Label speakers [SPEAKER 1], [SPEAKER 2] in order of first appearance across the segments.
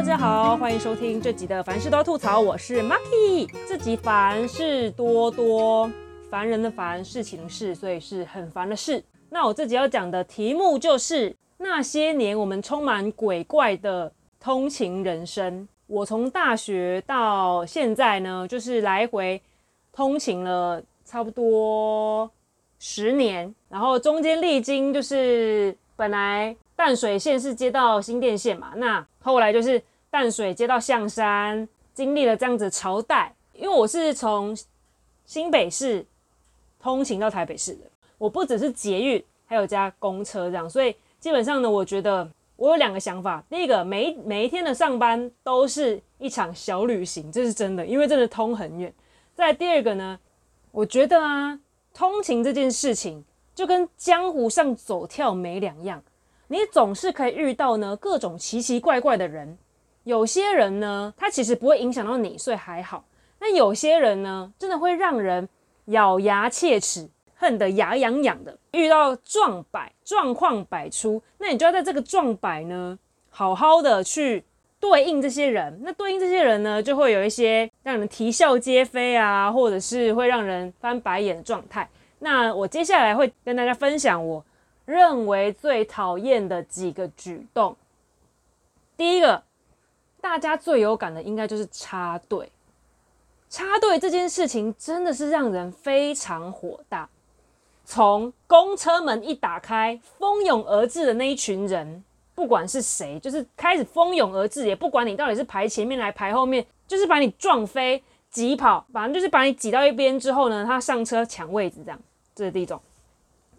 [SPEAKER 1] 大家好，欢迎收听这集的凡事都要吐槽，我是 Maki。这集凡事多多，烦人的烦，事情的事，所以是很烦的事。那我这集要讲的题目就是那些年我们充满鬼怪的通勤人生。我从大学到现在呢，就是来回通勤了差不多十年，然后中间历经就是本来。淡水线是接到新店线嘛，那后来就是淡水接到象山，经历了这样子朝代。因为我是从新北市通勤到台北市的，我不只是捷运，还有加公车这样，所以基本上呢，我觉得我有两个想法。第一个，每一每一天的上班都是一场小旅行，这是真的，因为真的通很远。再第二个呢，我觉得啊，通勤这件事情就跟江湖上走跳没两样。你总是可以遇到呢各种奇奇怪怪的人，有些人呢，他其实不会影响到你，所以还好。那有些人呢，真的会让人咬牙切齿，恨得牙痒痒的。遇到壮百状况百出，那你就要在这个壮百呢，好好的去对应这些人。那对应这些人呢，就会有一些让人啼笑皆非啊，或者是会让人翻白眼的状态。那我接下来会跟大家分享我。认为最讨厌的几个举动，第一个，大家最有感的应该就是插队。插队这件事情真的是让人非常火大。从公车门一打开，蜂拥而至的那一群人，不管是谁，就是开始蜂拥而至，也不管你到底是排前面来排后面，就是把你撞飞、挤跑，反正就是把你挤到一边之后呢，他上车抢位置，这样，这是第一种。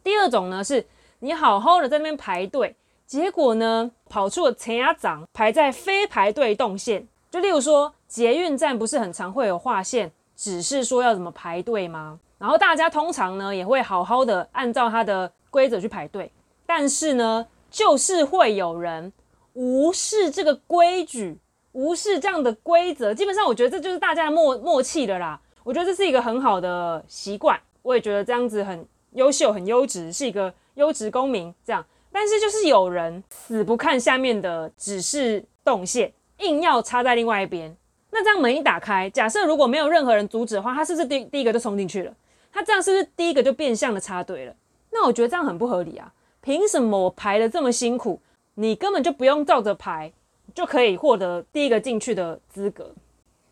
[SPEAKER 1] 第二种呢是。你好好的在那边排队，结果呢，跑出了前牙掌，排在非排队动线。就例如说，捷运站不是很常会有划线，指示说要怎么排队吗？然后大家通常呢也会好好的按照它的规则去排队，但是呢，就是会有人无视这个规矩，无视这样的规则。基本上，我觉得这就是大家的默默契了啦。我觉得这是一个很好的习惯，我也觉得这样子很优秀、很优质，是一个。优质公民这样，但是就是有人死不看下面的指示动线，硬要插在另外一边。那这样门一打开，假设如果没有任何人阻止的话，他是不是第第一个就冲进去了？他这样是不是第一个就变相的插队了？那我觉得这样很不合理啊！凭什么我排得这么辛苦，你根本就不用照着排，就可以获得第一个进去的资格？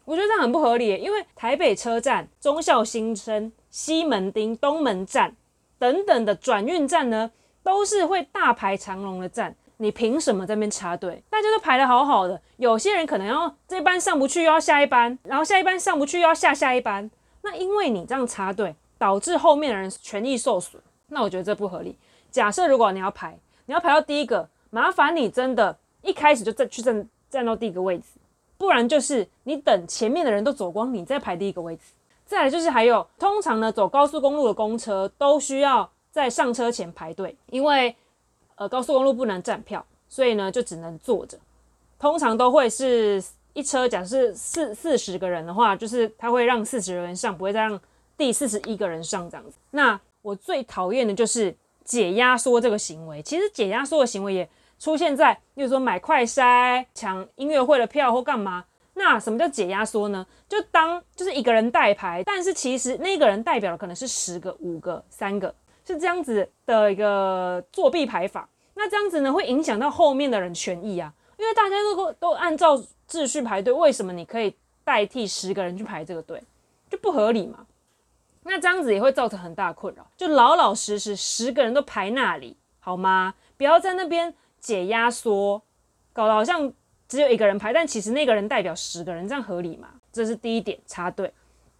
[SPEAKER 1] 我觉得这样很不合理，因为台北车站、忠孝新生、西门町、东门站。等等的转运站呢，都是会大排长龙的站，你凭什么在那边插队？大家都排得好好的，有些人可能要这班上不去，又要下一班，然后下一班上不去，又要下下一班。那因为你这样插队，导致后面的人权益受损，那我觉得这不合理。假设如果你要排，你要排到第一个，麻烦你真的一开始就站去站站到第一个位置，不然就是你等前面的人都走光，你再排第一个位置。再来就是还有，通常呢，走高速公路的公车都需要在上车前排队，因为呃高速公路不能站票，所以呢就只能坐着。通常都会是一车，假设四四十个人的话，就是他会让四十个人上，不会再让第四十一个人上这样子。那我最讨厌的就是解压缩这个行为。其实解压缩的行为也出现在，例如说买快筛、抢音乐会的票或干嘛。那什么叫解压缩呢？就当就是一个人代排，但是其实那个人代表的可能是十个、五个、三个，是这样子的一个作弊排法。那这样子呢，会影响到后面的人权益啊，因为大家都都按照秩序排队，为什么你可以代替十个人去排这个队，就不合理嘛？那这样子也会造成很大困扰，就老老实实十个人都排那里好吗？不要在那边解压缩，搞得好像。只有一个人排，但其实那个人代表十个人，这样合理吗？这是第一点插队。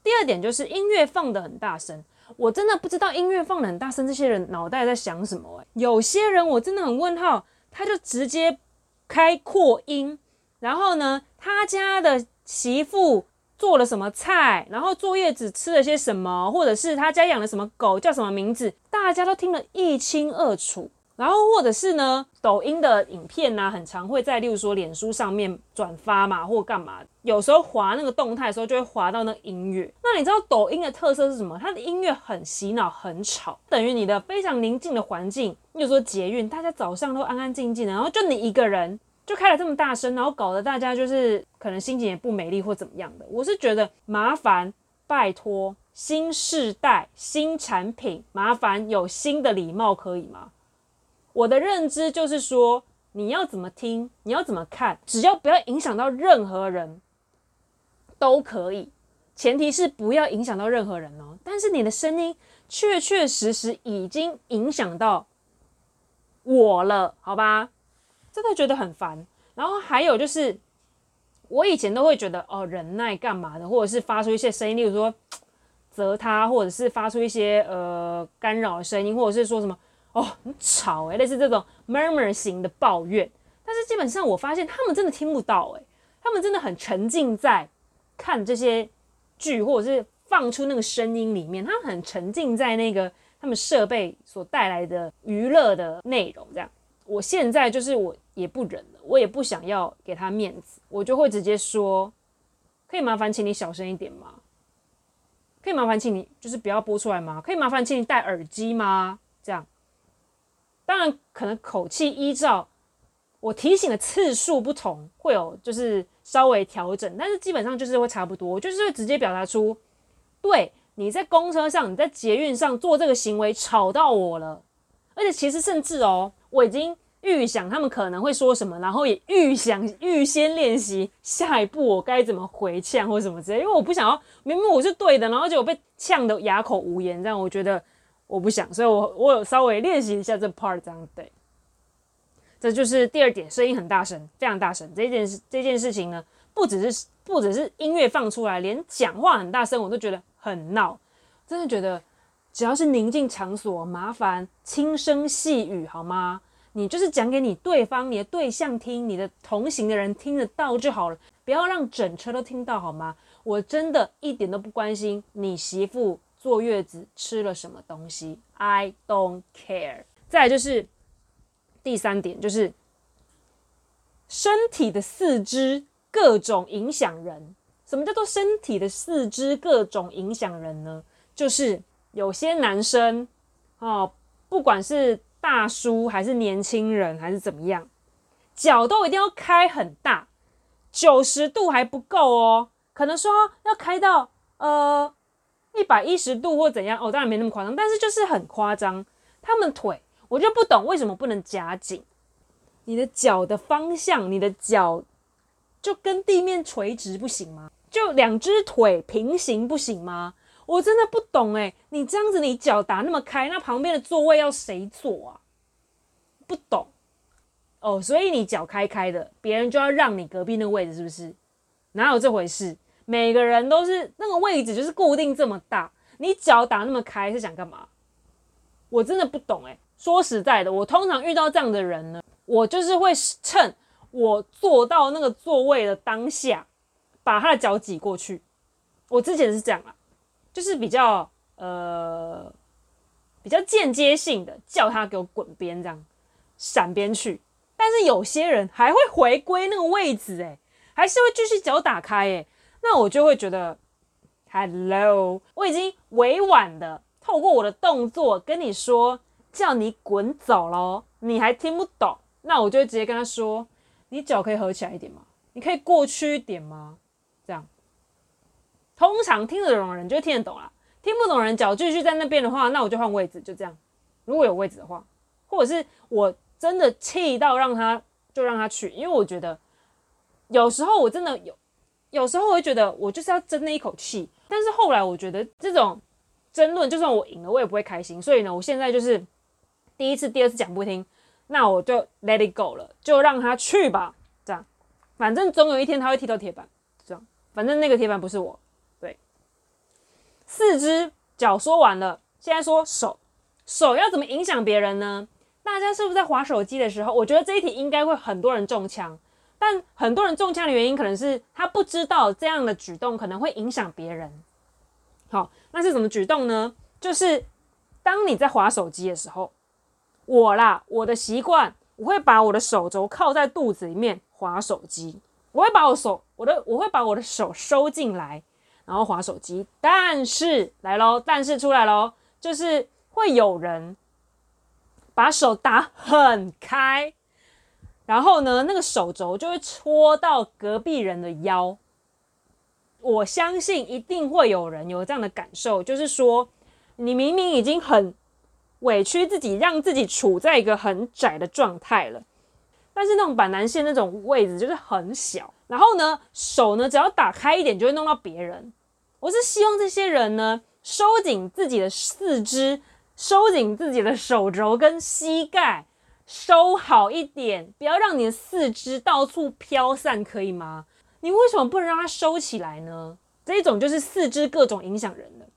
[SPEAKER 1] 第二点就是音乐放得很大声，我真的不知道音乐放得很大声，这些人脑袋在想什么？欸？有些人我真的很问号，他就直接开扩音，然后呢，他家的媳妇做了什么菜，然后坐月子吃了些什么，或者是他家养了什么狗，叫什么名字，大家都听得一清二楚。然后或者是呢，抖音的影片呢、很常会在，例如说脸书上面转发嘛，或干嘛。有时候滑那个动态的时候，就会滑到那个音乐。那你知道抖音的特色是什么？它的音乐很洗脑，很吵，等于你的非常宁静的环境。例如说捷运，大家早上都安安静静的，然后就你一个人，就开了这么大声，然后搞得大家就是可能心情也不美丽或怎么样的。我是觉得麻烦，拜托，新世代新产品，麻烦有新的礼貌可以吗？我的认知就是说，你要怎么听，你要怎么看，只要不要影响到任何人，都可以。前提是不要影响到任何人哦。但是你的声音确确实实已经影响到我了，好吧？真的觉得很烦。然后还有就是，我以前都会觉得哦，忍耐干嘛的，或者是发出一些声音，例如说 责他，或者是发出一些呃干扰声音，或者是说什么。哦，很吵诶，类似这种 murmur 型的抱怨，但是基本上我发现他们真的听不到诶，他们真的很沉浸在看这些剧或者是放出那个声音里面，他们很沉浸在那个他们设备所带来的娱乐的内容。这样，我现在就是我也不忍了，我也不想要给他面子，我就会直接说，可以麻烦请你小声一点吗？可以麻烦请你就是不要播出来吗？可以麻烦请你戴耳机吗？这样。当然，可能口气依照我提醒的次数不同，会有就是稍微调整，但是基本上就是会差不多。就是会直接表达出，对，你在公车上、你在捷运上做这个行为吵到我了，而且其实甚至哦，我已经预想他们可能会说什么，然后也预想预先练习下一步我该怎么回呛或什么之类，因为我不想要明明我是对的，然后结果被呛得哑口无言，这样我觉得。我不想，所以我我有稍微练习一下这 part，这样对。这就是第二点，声音很大声，非常大声。这件事这件事情呢，不只是不只是音乐放出来，连讲话很大声，我都觉得很闹。真的觉得，只要是宁静场所，麻烦轻声细语好吗？你就是讲给你对方、你的对象听，你的同行的人听得到就好了，不要让整车都听到好吗？我真的一点都不关心你媳妇。坐月子吃了什么东西？I don't care。再就是第三点，就是身体的四肢各种影响人。什么叫做身体的四肢各种影响人呢？就是有些男生哦，不管是大叔还是年轻人还是怎么样，脚都一定要开很大，九十度还不够哦，可能说要开到呃。一百一十度或怎样哦，当然没那么夸张，但是就是很夸张。他们腿，我就不懂为什么不能夹紧。你的脚的方向，你的脚就跟地面垂直不行吗？就两只腿平行不行吗？我真的不懂诶，你这样子，你脚打那么开，那旁边的座位要谁坐啊？不懂哦，所以你脚开开的，别人就要让你隔壁那位置，是不是？哪有这回事？每个人都是那个位置，就是固定这么大。你脚打那么开是想干嘛？我真的不懂哎。说实在的，我通常遇到这样的人呢，我就是会趁我坐到那个座位的当下，把他的脚挤过去。我之前是这样啊，就是比较呃比较间接性的叫他给我滚边这样闪边去。但是有些人还会回归那个位置哎，还是会继续脚打开哎。那我就会觉得，Hello，我已经委婉的透过我的动作跟你说，叫你滚走咯，你还听不懂，那我就直接跟他说，你脚可以合起来一点吗？你可以过去一点吗？这样，通常听得懂的人就听得懂啦，听不懂人脚继续在那边的话，那我就换位置，就这样。如果有位置的话，或者是我真的气到让他就让他去，因为我觉得有时候我真的有。有时候我会觉得我就是要争那一口气，但是后来我觉得这种争论，就算我赢了，我也不会开心。所以呢，我现在就是第一次、第二次讲不听，那我就 let it go 了，就让他去吧。这样，反正总有一天他会踢到铁板。这样，反正那个铁板不是我。对，四只脚说完了，现在说手，手要怎么影响别人呢？大家是不是在划手机的时候？我觉得这一题应该会很多人中枪。但很多人中枪的原因，可能是他不知道这样的举动可能会影响别人。好，那是什么举动呢？就是当你在划手机的时候，我啦，我的习惯，我会把我的手肘靠在肚子里面划手机，我会把我手，我的，我会把我的手收进来，然后划手机。但是来喽，但是出来喽，就是会有人把手打很开。然后呢，那个手肘就会戳到隔壁人的腰。我相信一定会有人有这样的感受，就是说，你明明已经很委屈自己，让自己处在一个很窄的状态了，但是那种板南线那种位置就是很小，然后呢，手呢只要打开一点就会弄到别人。我是希望这些人呢，收紧自己的四肢，收紧自己的手肘跟膝盖，收好一点，不要让你的四肢到处飘散，可以吗？你为什么不能让它收起来呢？这一种就是四肢各种影响人的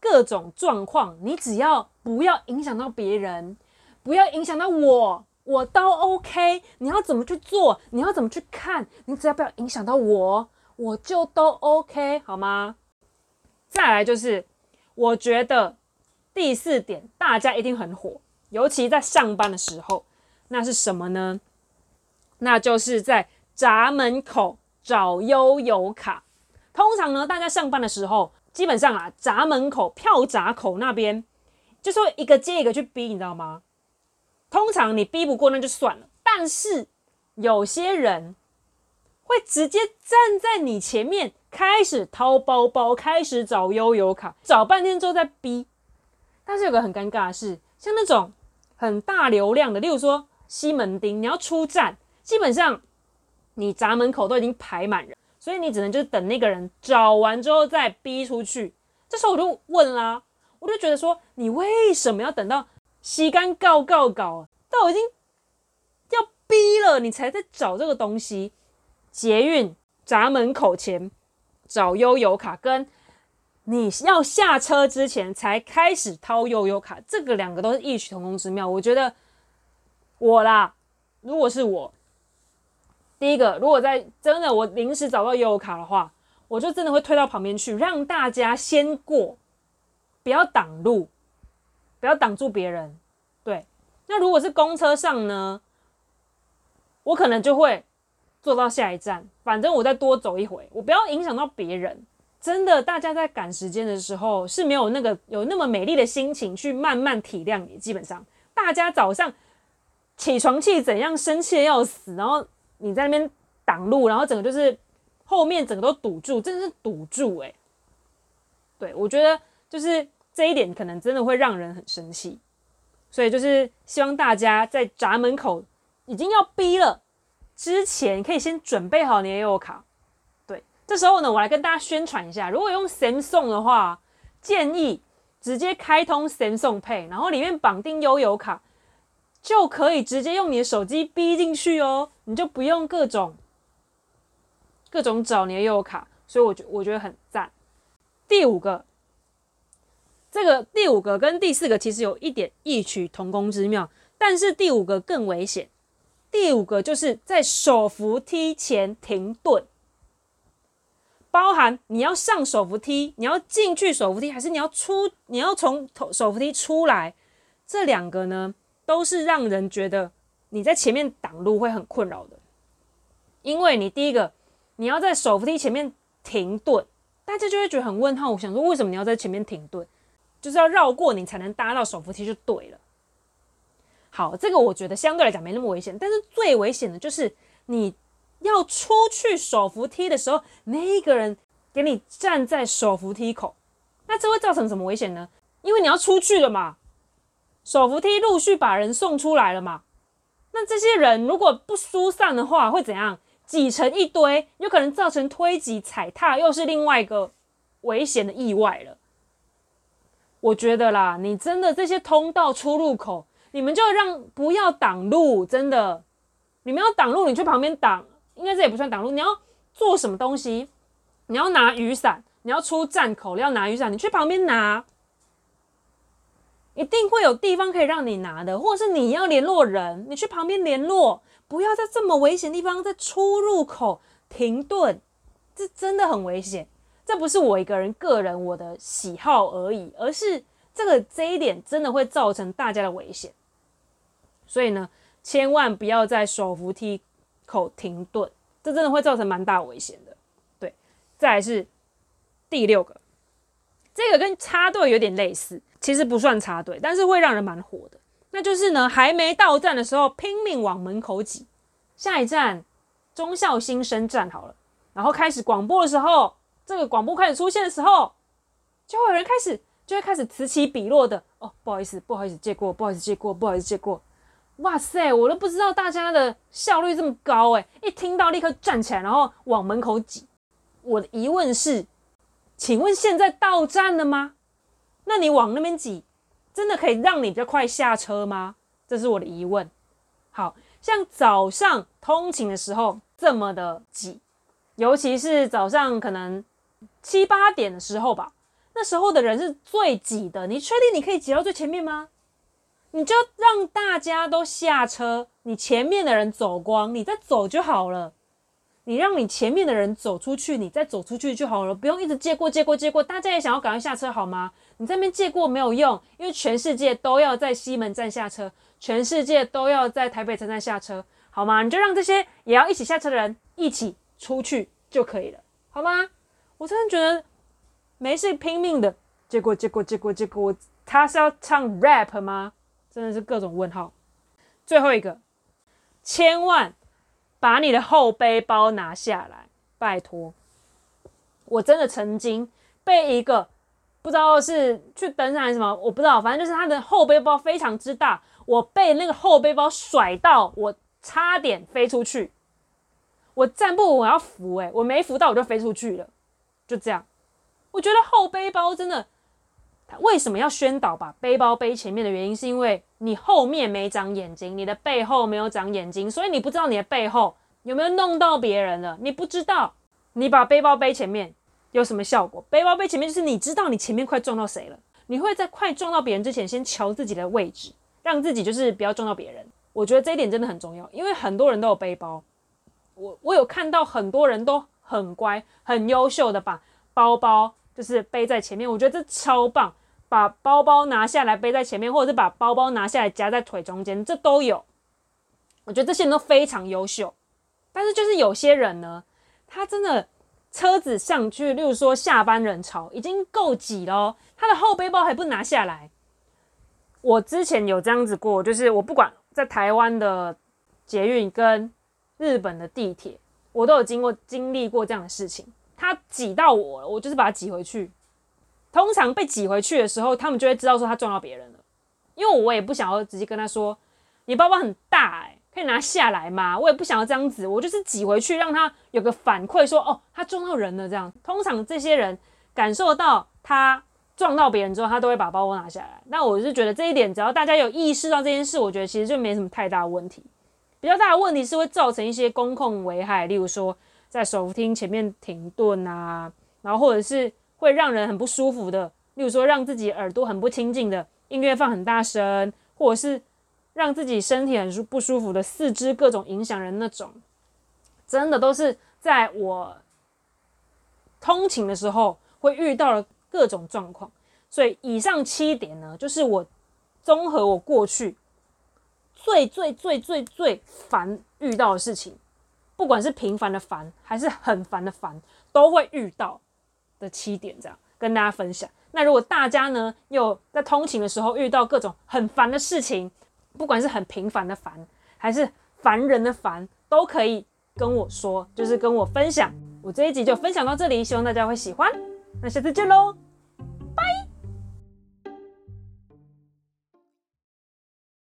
[SPEAKER 1] 各种状况，你只要不要影响到别人，不要影响到我，我都 OK。你要怎么去做？你要怎么去看？你只要不要影响到我，我就都 OK，好吗？再来就是，我觉得第四点大家一定很火，尤其在上班的时候，那是什么呢？那就是在闸门口。找悠游卡，通常呢，大家上班的时候，基本上啊，闸门口、票闸口那边，就是会一个接一个去逼，你知道吗？通常你逼不过那就算了，但是有些人会直接站在你前面，开始掏包包，开始找悠游卡，找半天之后再逼。但是有个很尴尬的是，像那种很大流量的，例如说西门町，你要出站，基本上。你闸门口都已经排满人，所以你只能就是等那个人找完之后再逼出去。这时候我就问啦，我就觉得说，你为什么要等到时间到到到，已经要逼了，你才在找这个东西？捷运闸门口前找悠游卡，跟你要下车之前才开始掏悠游卡，这个两个都是异曲同工之妙。我觉得我啦，如果是我。第一个，如果在真的我临时找到悠游卡的话，我就真的会推到旁边去，让大家先过，不要挡路，不要挡住别人。对，那如果是公车上呢，我可能就会坐到下一站，反正我再多走一回，我不要影响到别人。真的，大家在赶时间的时候是没有那个有那么美丽的心情去慢慢体谅你。基本上，大家早上起床气怎样，生气的要死，然后。你在那边挡路，然后整个就是后面整个都堵住，真的是堵住哎、对，我觉得就是这一点可能真的会让人很生气，所以就是希望大家在闸门口已经要逼了之前，可以先准备好你的悠游卡。这时候呢，我来跟大家宣传一下，如果用 Samsung 的话，建议直接开通 Samsung Pay，然后里面绑定悠游卡。就可以直接用你的手机逼进去哦，你就不用各种各种找你的悠游卡，所以我觉我觉得很赞。第五个，这个第五个跟第四个其实有一点异曲同工之妙，但是第五个更危险。第五个就是在手扶梯前停顿，包含你要上手扶梯，你要进去手扶梯，还是你要出，你要从头手扶梯出来，这两个呢？都是让人觉得你在前面挡路会很困扰的，因为你第一个你要在手扶梯前面停顿，大家就会觉得很问号。我想说，为什么你要在前面停顿？就是要绕过你才能搭到手扶梯就对了。好，这个我觉得相对来讲没那么危险，但是最危险的就是你要出去手扶梯的时候，那个人给你站在手扶梯口，那这会造成什么危险呢？因为你要出去了嘛。手扶梯陆续把人送出来了嘛？那这些人如果不疏散的话，会怎样？挤成一堆，有可能造成推挤、踩踏，又是另外一个危险的意外了。我觉得啦，你真的这些通道出入口，你们就让不要挡路，真的，你们要挡路，你去旁边挡，应该这也不算挡路。你要做什么东西？你要拿雨伞，你要出站口，你要拿雨伞，你去旁边拿。一定会有地方可以让你拿的，或者是你要联络人，你去旁边联络，不要在这么危险的地方，在出入口停顿，这真的很危险。这不是我一个人个人我的喜好而已，而是这个这一点真的会造成大家的危险。所以呢，千万不要在手扶梯口停顿，这真的会造成蛮大危险的。对，再来是第六个，这个跟插队有点类似。其实不算插队，但是会让人蛮火的。那就是呢，还没到站的时候拼命往门口挤，下一站忠孝新生站好了，然后开始广播的时候，这个广播开始出现的时候，就会有人开始就会开始此起彼落的哦，不好意思，不好意思借过，不好意思借过，不好意思借过。哇塞，我都不知道大家的效率这么高诶，一听到立刻站起来，然后往门口挤。我的疑问是，请问现在到站了吗？那你往那边挤，真的可以让你比较快下车吗？这是我的疑问。好像早上通勤的时候这么的挤，尤其是早上可能七八点的时候吧，那时候的人是最挤的。你确定你可以挤到最前面吗？你就让大家都下车，你前面的人走光，你再走就好了。你让你前面的人走出去，你再走出去就好了，不用一直借过借过借过。大家也想要赶快下车好吗？你在那边借过没有用，因为全世界都要在西门站下车，全世界都要在台北车站下车，好吗？你就让这些也要一起下车的人一起出去就可以了，好吗？我真的觉得没事拼命的借过借过借过借过，他是要唱 rap 吗？真的是各种问号。最后一个，千万把你的后背包拿下来，拜托。我真的曾经被一个不知道是去登山还是什么，我不知道，反正就是他的后背包非常之大，我被那个后背包甩到，我差点飞出去。我站不稳，我要扶，诶，我没扶到，我就飞出去了。就这样，我觉得后背包真的。为什么要宣导把背包背前面的原因，是因为你后面没长眼睛，你的背后没有长眼睛，所以你不知道你的背后有没有弄到别人了。你不知道，你把背包背前面有什么效果？背包背前面就是你知道你前面快撞到谁了，你会在快撞到别人之前先瞧自己的位置，让自己就是不要撞到别人。我觉得这一点真的很重要，因为很多人都有背包，我我有看到很多人都很乖、很优秀的把包包就是背在前面，我觉得这超棒。把包包拿下来背在前面，或者是把包包拿下来夹在腿中间，这都有。我觉得这些人都非常优秀。但是就是有些人呢，他真的车子上去，例如说下班人潮已经够挤了，他的后背包还不拿下来。我之前有这样子过，就是我不管在台湾的捷运跟日本的地铁，我都有经过经历过这样的事情。他挤到我了，我就是把他挤回去。通常被挤回去的时候，他们就会知道说他撞到别人了，因为我也不想要直接跟他说，你包包很大欸，可以拿下来吗？我也不想要这样子，我就是挤回去让他有个反馈说，哦，他撞到人了这样。通常这些人感受到他撞到别人之后，他都会把包包拿下来。那我是觉得这一点，只要大家有意识到这件事，我觉得其实就没什么太大问题。比较大的问题是会造成一些公共危害，例如说在手扶梯前面停顿啊，然后或者是。会让人很不舒服的，例如说让自己耳朵很不清净的音乐放很大声，或者是让自己身体很不舒服的四肢各种影响人那种，真的都是在我通勤的时候会遇到的各种状况。所以以上七点呢，就是我综合我过去最最最最最烦遇到的事情，不管是平凡的烦还是很烦的烦，都会遇到。的七点这样跟大家分享。那如果大家呢，有在通勤的时候遇到各种很烦的事情，不管是很平凡的烦，还是烦人的烦，都可以跟我说，就是跟我分享。我这一集就分享到这里，希望大家会喜欢。那下次见喽。